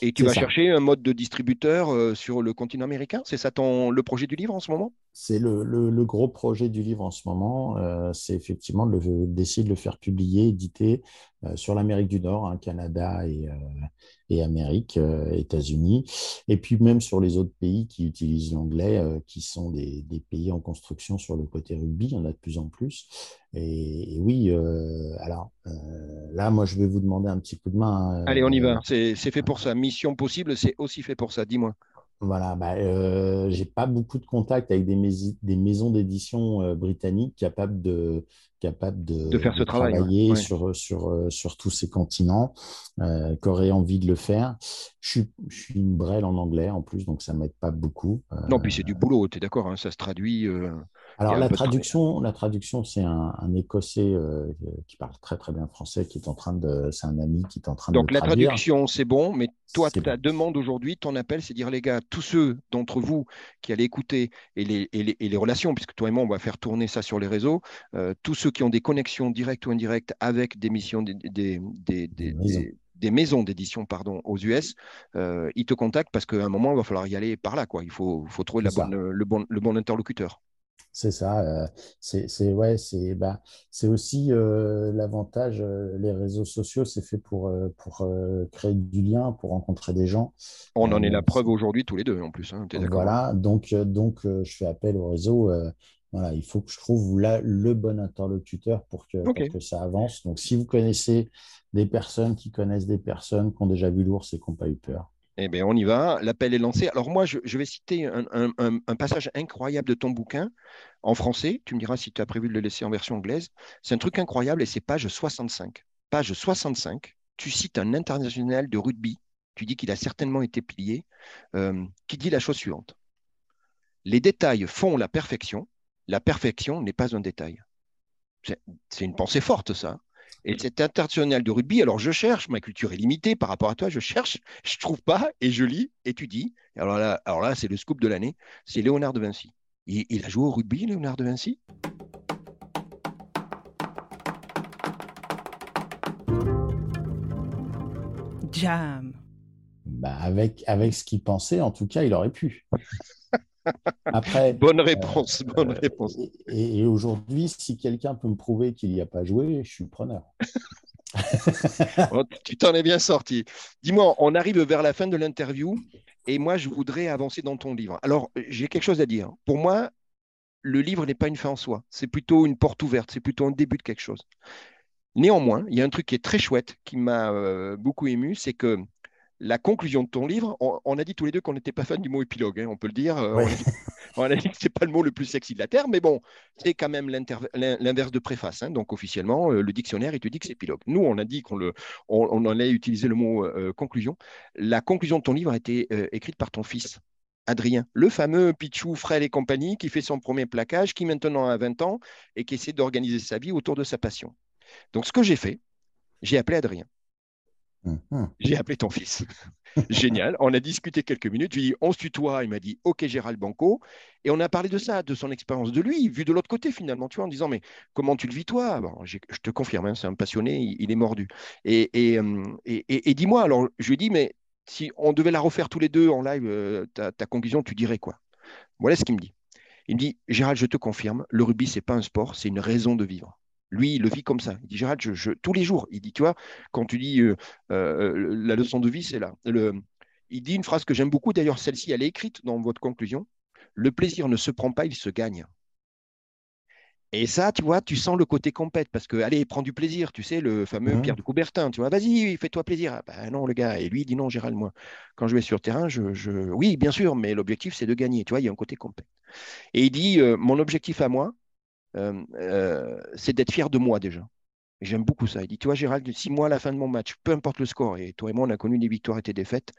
et tu vas ça. chercher un mode de distributeur euh, sur le continent américain? C'est ça ton, le projet du livre en ce moment? C'est le, le- le gros projet du livre en ce moment, euh, c'est effectivement d'essayer de le faire publier, éditer euh, sur l'Amérique du Nord, hein, Canada et, et Amérique, euh, États-Unis, et puis même sur les autres pays qui utilisent l'anglais, euh, qui sont des, des pays en construction sur le côté rugby, il y en a de plus en plus. Et, et oui, euh, alors euh, là, moi, je vais vous demander un petit coup de main. Allez, on y euh, va. C'est c'est fait pour ça. Mission possible, c'est aussi fait pour ça. Dis-moi. Voilà, bah, euh, j'ai pas beaucoup de contacts avec des, mais- des maisons d'édition euh, britanniques capables de, capables de, De faire ce de travail, travailler Ouais. sur, sur, euh, sur tous ces continents, euh, qui auraient envie de le faire. Je suis, je suis une brêle en anglais en plus, donc ça m'aide pas beaucoup. Non, puis c'est du boulot, tu es d'accord hein, Ça se traduit. Alors la traduction, la traduction, c'est un, un Écossais euh, qui parle très très bien français, qui est en train de, c'est un ami qui est en train Donc de la traduire. traduction, c'est bon, mais toi, ta bon. demande aujourd'hui, ton appel, c'est dire les gars, tous ceux d'entre vous qui allez écouter et les, et les- et les relations, puisque toi et moi, on va faire tourner ça sur les réseaux, euh, tous ceux qui ont des connexions directes ou indirectes avec des missions, des, des, des, des- Des maisons. d'édition pardon, aux US, euh, ils te contactent parce qu'à un moment, il va falloir y aller par là. Quoi. Il faut, faut trouver la bonne, le, bon, le bon interlocuteur. C'est ça, euh, c'est c'est- ouais, c'est bah, c'est aussi euh, l'avantage, euh, les réseaux sociaux, c'est fait pour, pour créer du lien, pour rencontrer des gens. On en est la preuve aujourd'hui tous les deux, en plus. Hein, es Voilà, donc, donc je fais appel au réseau. voilà, il faut que je trouve là le bon interlocuteur pour que, Ok. pour que ça avance. Donc, si vous connaissez des personnes qui connaissent des personnes qui ont déjà vu l'ours et qui n'ont pas eu peur, Eh bien, on y va. L'appel est lancé. Alors moi, je, vais citer un, passage incroyable de ton bouquin en français. Tu me diras si tu as prévu de le laisser en version anglaise. C'est un truc incroyable et c'est page 65. Page 65, tu cites un international de rugby. Tu dis qu'il a certainement été pilier, euh, qui dit la chose suivante. Les détails font la perfection. La perfection n'est pas un détail. C'est une pensée forte, ça. Et cet international de rugby, alors je cherche, ma culture est limitée par rapport à toi, je cherche, je trouve pas, et je lis, et tu dis. Alors là, alors là c'est le scoop de l'année, c'est Léonard de Vinci. Il, il a joué au rugby, Léonard de Vinci? Jam. bah, avec, avec ce qu'il pensait, en tout cas, il aurait pu. Après, Bonne réponse, bonne Euh, réponse. Et, et aujourd'hui, si quelqu'un peut me prouver qu'il n'y a pas joué, je suis preneur. Oh, tu t'en es bien sorti. Dis-moi, on arrive vers la fin de l'interview, et moi, je voudrais avancer dans ton livre. Alors, j'ai quelque chose à dire. Pour moi, le livre n'est pas une fin en soi, c'est plutôt une porte ouverte, c'est plutôt un début de quelque chose. Néanmoins, il y a un truc qui est très chouette, qui m'a euh, beaucoup ému, c'est que la conclusion de ton livre, on, on a dit tous les deux qu'on n'était pas fan du mot épilogue, hein, on peut le dire. euh, Ouais. on, a dit, on a dit que ce n'est pas le mot le plus sexy de la Terre, mais bon, c'est quand même l'inverse de préface. hein. donc officiellement, euh, le dictionnaire, il te dit que c'est épilogue. Nous, on a dit qu'on le, on, on en a utilisé le mot euh, conclusion. La conclusion de ton livre a été euh, écrite par ton fils. Adrien, le fameux Pichou, Frêle et compagnie, qui fait son premier plaquage, qui maintenant a 20 ans et qui essaie d'organiser sa vie autour de sa passion. Donc, ce que j'ai fait, j'ai appelé Adrien. Mhm. J'ai appelé ton fils. Génial. On a discuté quelques minutes. Je on se tutoie. Il m'a dit, OK, Gérald Banco. Et on a parlé de ça, de son expérience, de lui, vu de l'autre côté, finalement, tu vois, en disant, mais comment tu le vis, toi? Bon, Je te confirme, hein, c'est un passionné, il, est mordu. Euh, et- dis-moi, alors, je lui ai dit, mais si on devait la refaire tous les deux en live, ta, ta conclusion, tu dirais quoi? Voilà ce qu'il me dit. Il me dit, Gérald, je te confirme, le rugby, c'est pas un sport, c'est une raison de vivre. Lui, il le vit comme ça. Il dit, Gérald, je, tous les jours, il dit, tu vois, quand tu dis euh, euh, la leçon de vie, c'est là. Le, il dit une phrase que j'aime beaucoup, d'ailleurs, celle-ci, elle est écrite dans votre conclusion. Le plaisir ne se prend pas, il se gagne. Et ça, tu vois, tu sens le côté compète parce que, allez, prends du plaisir, tu sais, le fameux Pierre de Coubertin, tu vois, vas-y, fais-toi plaisir. Ah, ben non, le gars. Et lui, il dit non, Gérald, moi, quand je vais sur le terrain, je, oui, bien sûr, mais l'objectif, c'est de gagner. Tu vois, il y a un côté compète. Et il dit, euh, mon objectif à moi, c'est d'être fier de moi déjà. J'aime beaucoup ça. Il dit, tu vois, Gérald, si moi, à la fin de mon match, peu importe le score, et toi et moi, on a connu des victoires et des défaites,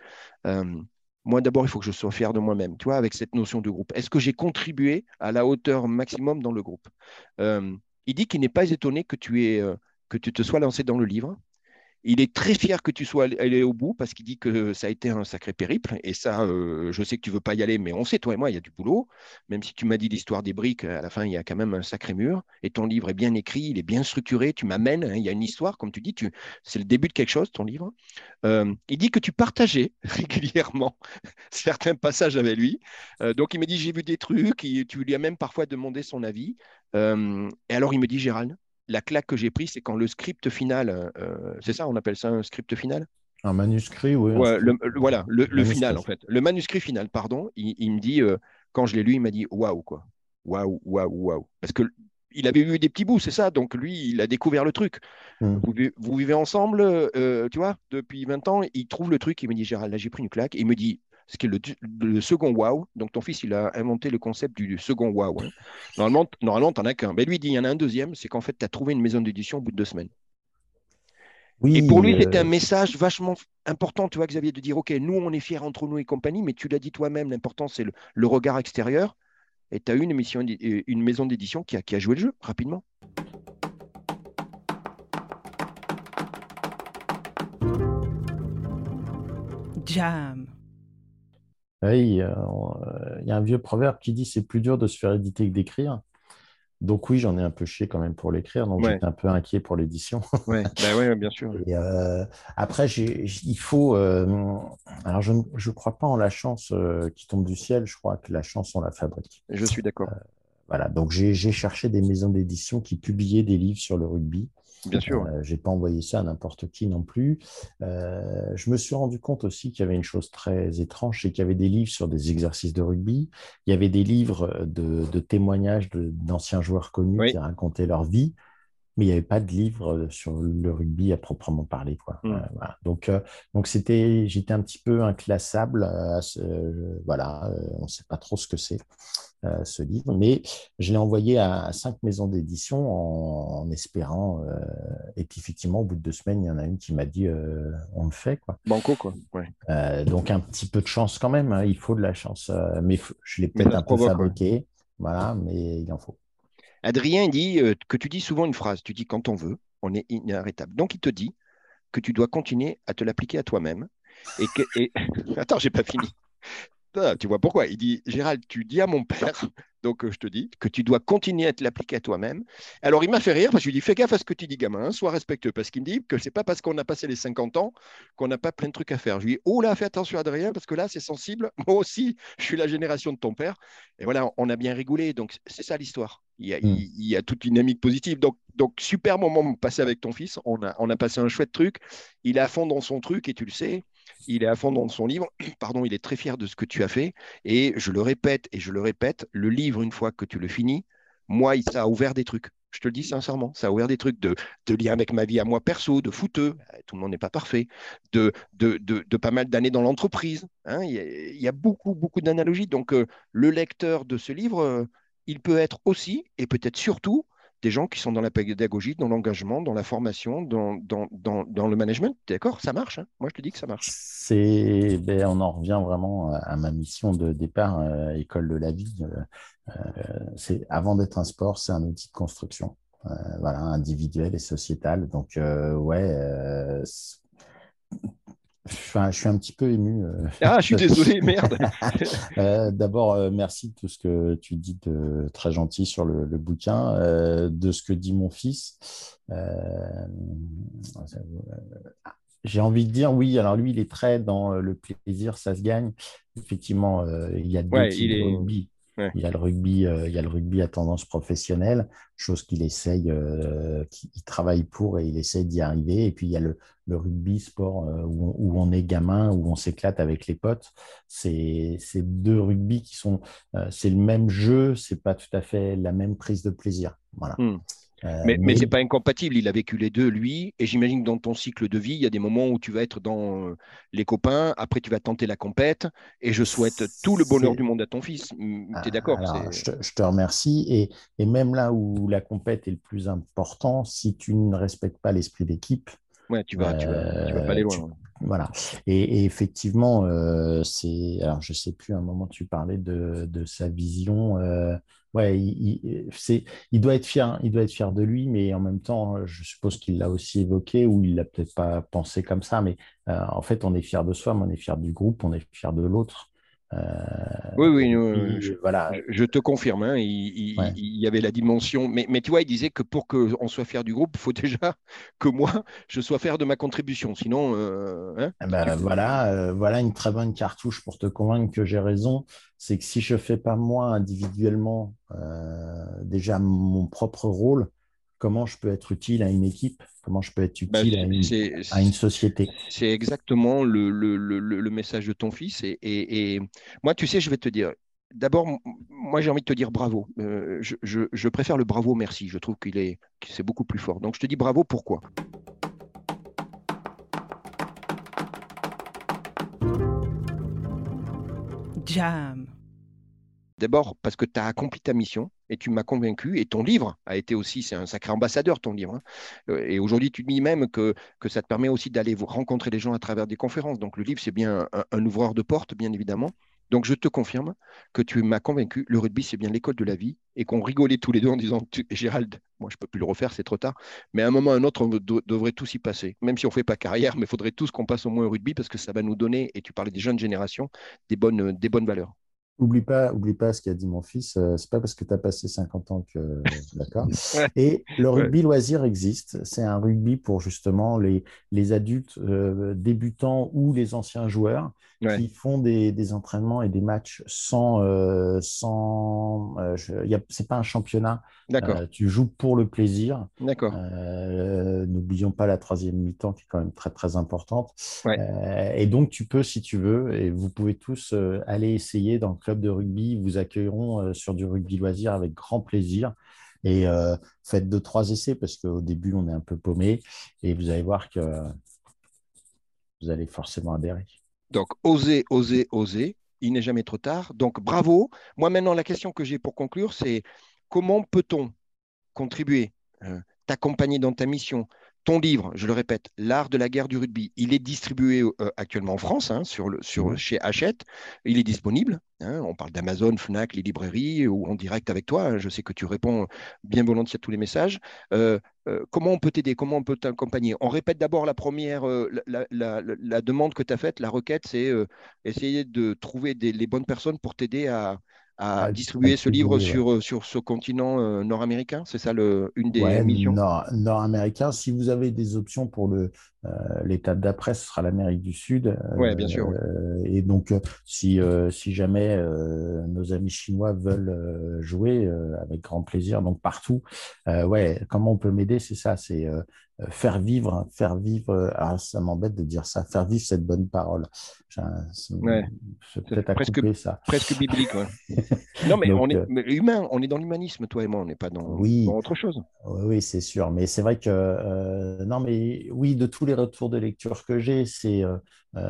moi, d'abord, il faut que je sois fier de moi-même, tu vois, avec cette notion de groupe. Est-ce que j'ai contribué à la hauteur maximum dans le groupe? Il dit qu'il n'est pas étonné que tu, aies, que tu te sois lancé dans le livre, il est très fier que tu sois allé au bout parce qu'il dit que ça a été un sacré périple. Et ça, euh, je sais que tu veux pas y aller, mais on sait, toi et moi, il y a du boulot. Même si tu m'as dit l'histoire des briques, à la fin, il y a quand même un sacré mur. Et ton livre est bien écrit, il est bien structuré. Tu m'amènes, hein, il y a une histoire, comme tu dis, c'est le début de quelque chose, ton livre. Euh, il dit que tu partageais régulièrement certains passages avec lui. Euh, donc, il me dit, j'ai vu des trucs. tu lui as même parfois demandé son avis. et alors, il me dit, Gérald, la claque que j'ai prise, c'est quand le script final, euh, c'est ça, on appelle ça un script final? Un manuscrit, oui. voilà, le, final, en fait. Le manuscrit final, pardon, il, me dit, euh, quand je l'ai lu, il m'a dit waouh, quoi. Waouh, waouh, waouh. Parce que il avait vu des petits bouts, c'est ça. Donc lui, il a découvert le truc. Hmm. Vous, vivez ensemble, euh, tu vois, depuis 20 ans. Il trouve le truc. Il me dit Gérald, là j'ai pris une claque. il me dit ce qui est le, second wow. Donc, ton fils, il a inventé le concept du second wow. Hein. Normalement, normalement tu n'en as qu'un. Mais lui, il dit, il y en a un deuxième, c'est qu'en fait, tu as trouvé une maison d'édition au bout de deux semaines. Oui, et pour lui, c'était un euh, message vachement important, tu vois, Xavier, de dire, OK, nous, on est fiers entre nous et compagnie, mais tu l'as dit toi-même, l'important, c'est le, regard extérieur. Et tu as eu une, émission, euh, une maison d'édition qui a, qui a joué le jeu rapidement. Jam. Oui, euh, il y a un vieux proverbe qui dit c'est plus dur de se faire éditer que d'écrire. Donc oui, j'en ai un peu chié quand même pour l'écrire, donc j'étais un peu inquiet pour l'édition. Oui, bah bien sûr. Euh, après, il faut... Euh, alors, je ne crois pas en la chance qui tombe du ciel, je crois que la chance, on la fabrique. Je suis d'accord. voilà, donc j'ai cherché des maisons d'édition qui publiaient des livres sur le rugby. Bien sûr. Euh, je n'ai pas envoyé ça à n'importe qui non plus. Euh, je me suis rendu compte aussi qu'il y avait une chose très étrange, c'est qu'il y avait des livres sur des exercices de rugby. Il y avait des livres de, témoignages d'anciens joueurs connus qui racontaient leur vie mais il n'y avait pas de livre sur le rugby à proprement parler. Quoi. Mmh. Euh, donc, donc c'était, j'étais un petit peu inclassable. voilà, on ne sait pas trop ce que c'est. Euh, ce livre, mais je l'ai envoyé à, cinq maisons d'édition en, espérant. Euh, et puis effectivement, au bout de deux semaines, il y en a une qui m'a dit euh, on le fait. Quoi. Banco, quoi. donc un petit peu de chance quand même, hein, il faut de la chance. mais je l'ai peut-être un peu fabriqué, voilà, mais il en faut. Adrien dit que tu dis souvent une phrase, tu dis quand on veut, on est inarrêtable. Donc il te dit que tu dois continuer à te l'appliquer à toi-même. Et que, et... Attends, j'ai pas fini tu vois pourquoi? Il dit Gérald, tu dis à mon père, donc euh, je te dis, que tu dois continuer à te l'appliquer à toi-même. Alors il m'a fait rire parce que je lui dis Fais gaffe à ce que tu dis, gamin, sois respectueux. Parce qu'il me dit que c'est pas parce qu'on a passé les 50 ans qu'on n'a pas plein de trucs à faire. Je lui dis Oh là, fais attention, Adrien, parce que là, c'est sensible. Moi aussi, je suis la génération de ton père. Et voilà, on a bien rigolé. Donc c'est ça l'histoire. Il, hmm. il y, a, toute une dynamique positive. Donc, donc super moment passé avec ton fils. On a, on a passé un chouette truc. Il est à fond dans son truc et tu le sais il est à fond dans son livre, pardon, il est très fier de ce que tu as fait. Et je le répète et je le répète, le livre, une fois que tu le finis, moi, ça a ouvert des trucs. Je te le dis sincèrement, ça a ouvert des trucs de, de lien avec ma vie à moi perso, de fouteux, euh, tout le monde n'est pas parfait, de, pas mal d'années dans l'entreprise. Hein. Il, y a beaucoup, beaucoup d'analogies. Donc, euh, le lecteur de ce livre, euh, il peut être aussi, et peut-être surtout, des gens qui sont dans la pédagogie, dans l'engagement, dans la formation, dans, dans, dans, dans le management. D'accord Ça marche. Hein Moi, je te dis que ça marche. C'est, ben, on en revient vraiment à ma mission de départ, euh, école de la vie. Euh, euh, c'est avant d'être un sport, c'est un outil de construction. voilà, individuel et sociétal. Donc, ouais, je suis un petit peu ému. Euh. Ah, je suis désolé, merde. Euh, d'abord, euh, merci de tout ce que tu dis de très gentil sur le, bouquin, de ce que dit mon fils. j'ai envie de dire oui. Alors lui, il est très dans le plaisir, ça se gagne. Effectivement, il y a deux types de rugby. Il, y a le rugby, il y a le rugby à tendance professionnelle, chose qu'il essaye, qu'il travaille pour et il essaye d'y arriver. Et puis il y a le, rugby sport où, où, on est gamin, où on s'éclate avec les potes. C'est deux rugby qui sont, c'est le même jeu, c'est pas tout à fait la même prise de plaisir. Voilà. Hmm. Euh, mais, mais... ce n'est pas incompatible, il a vécu les deux, lui, et j'imagine que dans ton cycle de vie, il y a des moments où tu vas être dans euh, les copains, après tu vas tenter la compète, et je souhaite tout le bonheur du monde à ton fils. Tu es d'accord je, je, te remercie, et, et, même là où la compète est le plus important, si tu ne respectes pas l'esprit d'équipe, ouais, tu vas, tu, vas, tu vas pas aller euh, loin. Voilà. Et, effectivement, c'est. Alors, je ne sais plus, à un moment, tu parlais de, de sa vision ouais, il, doit être fier, il doit être fier de lui, mais en même temps, je suppose qu'il l'a aussi évoqué ou il l'a peut-être pas pensé comme ça, mais euh, en fait, on est fier de soi, mais on est fier du groupe, on est fier de l'autre. Euh, oui, oui, je, voilà. je te confirme, hein, il, y avait la dimension, mais, mais tu vois, il disait que pour qu'on soit fier du groupe, il faut déjà que moi, je sois fier de ma contribution, sinon... Euh, hein, eh ben, voilà, voilà une très bonne cartouche pour te convaincre que j'ai raison, c'est que si je ne fais pas moi individuellement déjà mon propre rôle, comment je peux être utile à une équipe, comment je peux être bah, utile à, une, société. C'est exactement le, message de ton fils. Et, moi, tu sais, je vais te dire, d'abord, moi, j'ai envie de te dire bravo. Euh, je, préfère le bravo merci. Je trouve qu'il est, c'est beaucoup plus fort. Donc, je te dis bravo. Pourquoi? Jam. D'abord parce que tu as accompli ta mission et tu m'as convaincu. Et ton livre a été aussi, c'est un sacré ambassadeur, ton livre. Hein. Euh, et aujourd'hui, tu dis même que, ça te permet aussi d'aller rencontrer les gens à travers des conférences. Donc le livre, c'est bien un, ouvreur de porte, bien évidemment. Donc je te confirme que tu m'as convaincu, le rugby, c'est bien l'école de la vie. Et qu'on rigolait tous les deux en disant, Gérald, moi je ne peux plus le refaire, c'est trop tard. Mais à un moment ou à un autre, on devrait tous y passer. Même si on ne fait pas carrière, mais il faudrait tous qu'on passe au moins au rugby parce que ça va nous donner, et tu parlais des jeunes générations, des bonnes valeurs. Oublie pas, oublie pas ce qu'a dit mon fils. Euh, c'est pas parce que tu as passé 50 ans que. D'accord. Et le rugby loisir existe. C'est un rugby pour justement les, les adultes euh, débutants ou les anciens joueurs qui font des, des, entraînements et des matchs sans. Euh, sans c'est pas un championnat. D'accord. tu joues pour le plaisir. D'accord. N'oublions pas la troisième mi-temps qui est quand même très, très importante. et donc, tu peux, si tu veux, et vous pouvez tous aller essayer dans club de rugby vous accueilleront euh, sur du rugby loisir avec grand plaisir. Et euh, faites deux, trois essais parce qu'au début, on est un peu paumé. Et vous allez voir que vous allez forcément adhérer. Donc, osez, osez, osez. Il n'est jamais trop tard. Donc, bravo. Moi, maintenant, la question que j'ai pour conclure, c'est comment peut-on contribuer, euh, t'accompagner dans ta mission, ton livre, je le répète, L'art de la guerre du rugby, il est distribué euh, actuellement en France hein, sur le, sur, chez Hachette. Il est disponible. Hein. on parle d'Amazon, Fnac, les librairies ou en direct avec toi. Hein. je sais que tu réponds bien volontiers à tous les messages. Euh, euh, comment on peut t'aider Comment on peut t'accompagner? On répète d'abord la première, la, demande que tu as faite, la requête, c'est essayer de trouver les bonnes personnes pour t'aider à, à, distribuer ce livre sur, euh, sur ce continent euh, nord-américain C'est ça le, une des missions? Nord-américain. si vous avez des options pour le, l'étape d'après, ce sera l'Amérique du Sud. Oui, bien sûr. et donc, si, si jamais nos amis chinois veulent jouer, avec grand plaisir, donc partout, ouais, comment on peut m'aider C'est ça, c'est euh, faire vivre, faire vivre, ah, ça m'embête de dire ça, faire vivre cette bonne parole. C'est peut-être à presque, couper ça. Presque biblique. non, mais on est euh, humain, on est dans l'humanisme, toi et moi, on n'est pas dans, autre chose. Oui, c'est sûr. Mais c'est vrai que, euh, non, mais oui, de tous les retours de lecture que j'ai, c'est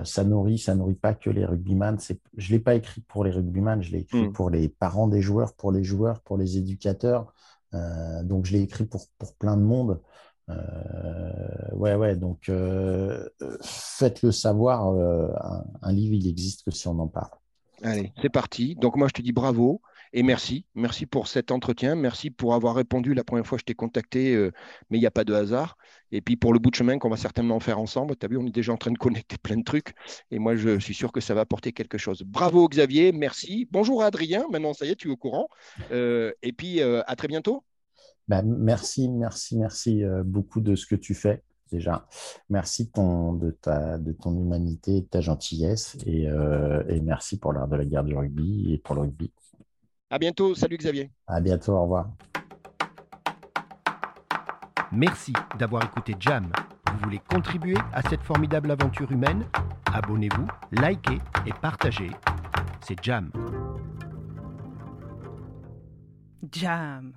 ça nourrit, ça nourrit pas que les rugbyman. Je ne l'ai pas écrit pour les rugbyman, je l'ai écrit hmm. pour les parents des joueurs, pour les joueurs, pour les éducateurs. donc, je l'ai écrit pour, pour plein de monde. Euh, ouais, ouais, donc euh, faites-le savoir. Euh, un, livre, il existe que si on en parle. Allez, c'est parti. Donc moi, je te dis bravo et merci. Merci pour cet entretien. Merci pour avoir répondu la première fois que je t'ai contacté, mais il n'y a pas de hasard. Et puis pour le bout de chemin qu'on va certainement faire ensemble. Tu as vu, on est déjà en train de connecter plein de trucs. Et moi, je suis sûr que ça va apporter quelque chose. Bravo Xavier, merci. Bonjour Adrien. Maintenant, ça y est, tu es au courant. et puis à très bientôt. Bah, merci, merci, merci euh, beaucoup de ce que tu fais. déjà. Merci de ton, de ta, de ton humanité, de ta gentillesse et, euh, et merci pour l'art de la guerre du rugby et pour le rugby. À bientôt. Salut Xavier. À bientôt. Au revoir. Merci d'avoir écouté Jam. Vous voulez contribuer à cette formidable aventure humaine? Abonnez-vous, likez et partagez. C'est Jam. Jam.